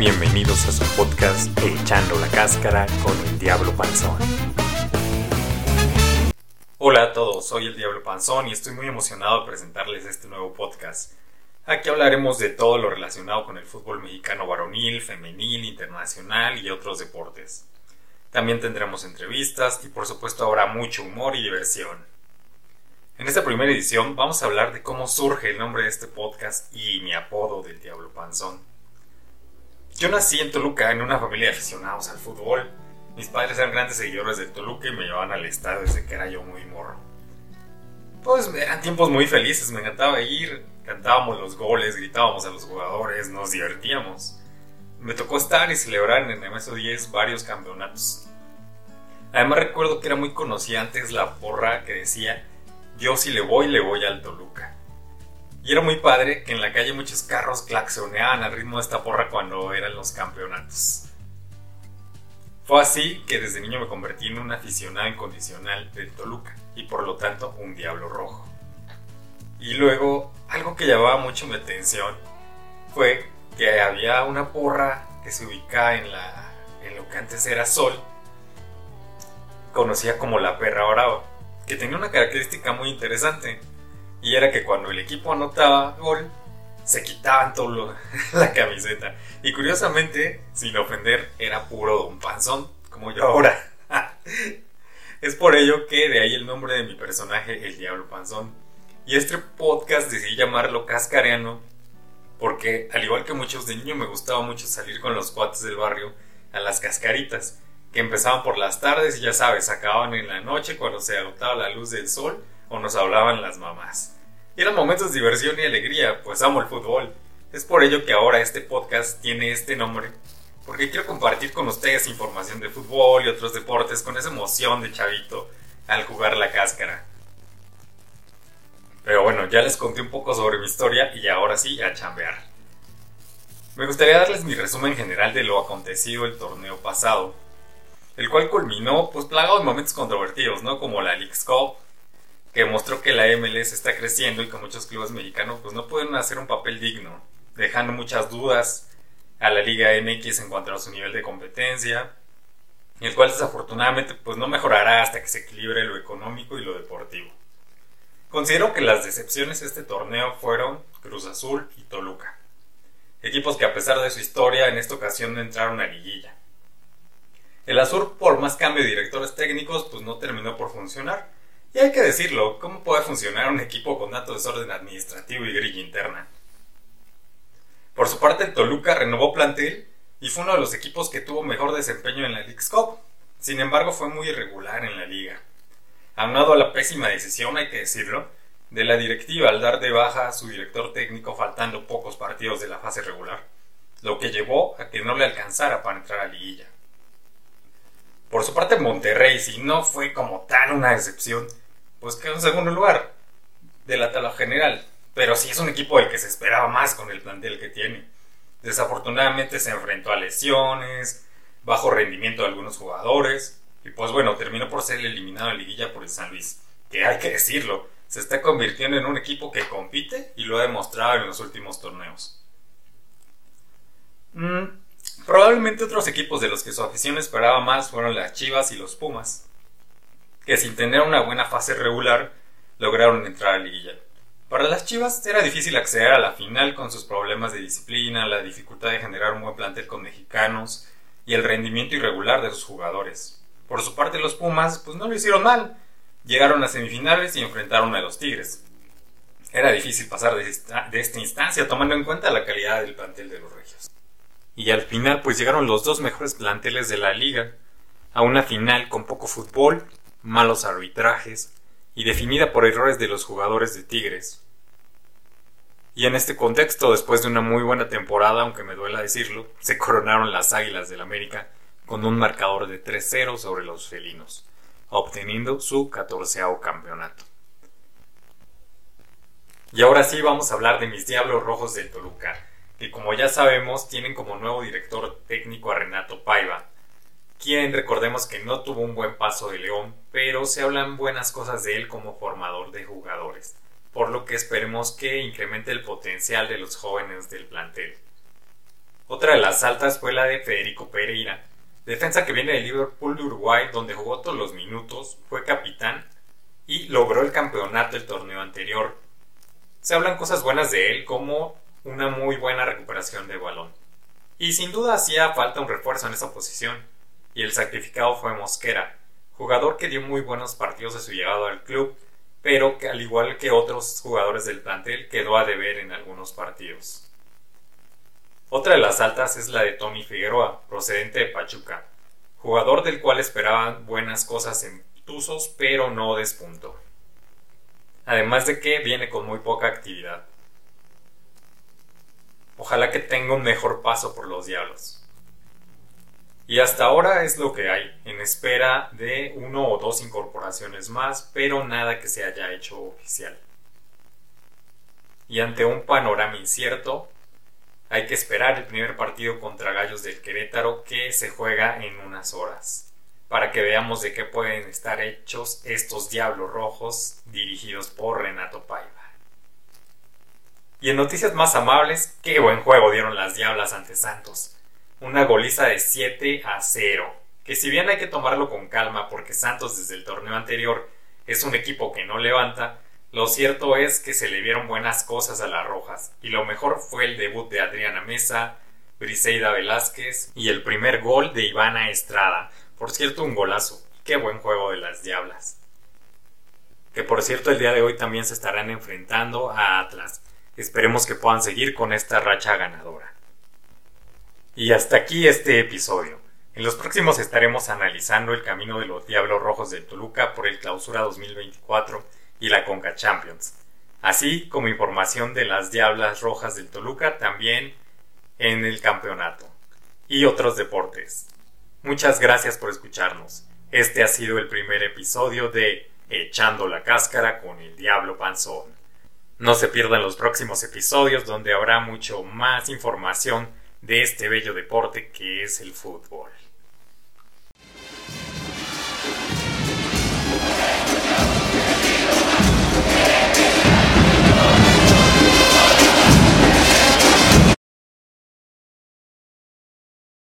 Bienvenidos a su podcast Echando la Cáscara con el Diablo Panzón. Hola a todos, soy el Diablo Panzón y estoy muy emocionado de presentarles este nuevo podcast. Aquí hablaremos de todo lo relacionado con el fútbol mexicano varonil, femenil, internacional y otros deportes. También tendremos entrevistas y por supuesto habrá mucho humor y diversión. En esta primera edición vamos a hablar de cómo surge el nombre de este podcast y mi apodo del Diablo Panzón. Yo nací en Toluca en una familia de aficionados al fútbol. Mis padres eran grandes seguidores del Toluca y me llevaban al estadio desde que era yo muy morro. Pues eran tiempos muy felices, me encantaba ir, cantábamos los goles, gritábamos a los jugadores, nos divertíamos. Me tocó estar y celebrar en el MSO 10 varios campeonatos. Además recuerdo que era muy conocida antes la porra que decía, yo si le voy, le voy al Toluca. Era muy padre que en la calle muchos carros claxoneaban al ritmo de esta porra cuando eran los campeonatos. Fue así que desde niño me convertí en un aficionado incondicional de Toluca y por lo tanto un diablo rojo. Y luego, algo que llamaba mucho mi atención fue que había una porra que se ubicaba en, la, lo que antes era Sol, conocida como la perra brava, que tenía una característica muy interesante y era que cuando el equipo anotaba gol, se quitaban todo la camiseta. Y curiosamente, sin ofender, era puro Don Panzón, como yo ahora. es por ello que de ahí el nombre de mi personaje, el Diablo Panzón. Y este podcast decidí llamarlo Cascareano, porque al igual que muchos de niño me gustaba mucho salir con los cuates del barrio a las cascaritas, que empezaban por las tardes y ya sabes, acababan en la noche cuando se agotaba la luz del sol o nos hablaban las mamás. Y eran momentos de diversión y alegría, pues amo el fútbol. Es por ello que ahora este podcast tiene este nombre, porque quiero compartir con ustedes información de fútbol y otros deportes con esa emoción de chavito al jugar la cáscara. Pero bueno, ya les conté un poco sobre mi historia y ahora sí a chambear. Me gustaría darles mi resumen general de lo acontecido el torneo pasado, el cual culminó pues plagado de momentos controvertidos, ¿no? Como la League's Cup, que mostró que la MLS está creciendo y que muchos clubes mexicanos pues no pueden hacer un papel digno, dejando muchas dudas a la Liga MX en cuanto a su nivel de competencia, el cual desafortunadamente pues no mejorará hasta que se equilibre lo económico y lo deportivo. Considero que las decepciones de este torneo fueron Cruz Azul y Toluca, equipos que a pesar de su historia en esta ocasión no entraron a liguilla. El Azul, por más cambio de directores técnicos, pues no terminó por funcionar, y hay que decirlo, ¿cómo puede funcionar un equipo con tanto desorden administrativo y grilla interna? Por su parte, el Toluca renovó plantel y fue uno de los equipos que tuvo mejor desempeño en la League Cup. Sin embargo, fue muy irregular en la liga. Aunado a la pésima decisión, hay que decirlo, de la directiva al dar de baja a su director técnico faltando pocos partidos de la fase regular, lo que llevó a que no le alcanzara para entrar a liguilla. Por su parte, Monterrey, si no fue como tal una decepción, pues quedó en segundo lugar de la tabla general. Pero sí es un equipo del que se esperaba más con el plantel que tiene. Desafortunadamente se enfrentó a lesiones, bajo rendimiento de algunos jugadores. Y pues bueno, terminó por ser eliminado en liguilla por el San Luis. Que hay que decirlo, se está convirtiendo en un equipo que compite y lo ha demostrado en los últimos torneos. Mm, probablemente otros equipos de los que su afición esperaba más fueron las Chivas y los Pumas que sin tener una buena fase regular lograron entrar a liguilla. Para las Chivas era difícil acceder a la final con sus problemas de disciplina, la dificultad de generar un buen plantel con mexicanos y el rendimiento irregular de sus jugadores. Por su parte los Pumas pues no lo hicieron mal, llegaron a semifinales y enfrentaron a los Tigres. Era difícil pasar de esta, de esta instancia tomando en cuenta la calidad del plantel de los Regios. Y al final pues llegaron los dos mejores planteles de la liga a una final con poco fútbol malos arbitrajes y definida por errores de los jugadores de Tigres. Y en este contexto, después de una muy buena temporada, aunque me duela decirlo, se coronaron las Águilas del América con un marcador de 3-0 sobre los felinos, obteniendo su catorceavo campeonato. Y ahora sí vamos a hablar de mis Diablos Rojos del Toluca, que como ya sabemos tienen como nuevo director técnico a Renato Paiva, quien recordemos que no tuvo un buen paso de León, pero se hablan buenas cosas de él como formador de jugadores, por lo que esperemos que incremente el potencial de los jóvenes del plantel. Otra de las altas fue la de Federico Pereira, defensa que viene del Liverpool de Uruguay, donde jugó todos los minutos, fue capitán y logró el campeonato del torneo anterior. Se hablan cosas buenas de él como una muy buena recuperación de balón. Y sin duda hacía falta un refuerzo en esa posición, y el sacrificado fue Mosquera, jugador que dio muy buenos partidos de su llegada al club, pero que al igual que otros jugadores del plantel quedó a deber en algunos partidos. Otra de las altas es la de Tony Figueroa, procedente de Pachuca, jugador del cual esperaban buenas cosas en Tuzos, pero no despuntó. Además de que viene con muy poca actividad. Ojalá que tenga un mejor paso por los diablos. Y hasta ahora es lo que hay, en espera de uno o dos incorporaciones más, pero nada que se haya hecho oficial. Y ante un panorama incierto, hay que esperar el primer partido contra Gallos del Querétaro que se juega en unas horas, para que veamos de qué pueden estar hechos estos Diablos Rojos dirigidos por Renato Paiva. Y en noticias más amables, qué buen juego dieron las Diablas ante Santos. Una goliza de 7 a 0, que si bien hay que tomarlo con calma porque Santos desde el torneo anterior es un equipo que no levanta, lo cierto es que se le vieron buenas cosas a las Rojas, y lo mejor fue el debut de Adriana Mesa, Briseida Velázquez y el primer gol de Ivana Estrada. Por cierto, un golazo. Qué buen juego de las Diablas. Que por cierto, el día de hoy también se estarán enfrentando a Atlas. Esperemos que puedan seguir con esta racha ganadora. Y hasta aquí este episodio. En los próximos estaremos analizando el camino de los Diablos Rojos de Toluca por el Clausura 2024 y la Conca Champions, así como información de las Diablas Rojas del Toluca también en el campeonato y otros deportes. Muchas gracias por escucharnos. Este ha sido el primer episodio de Echando la cáscara con el Diablo Panzón. No se pierdan los próximos episodios donde habrá mucho más información de este bello deporte que es el fútbol.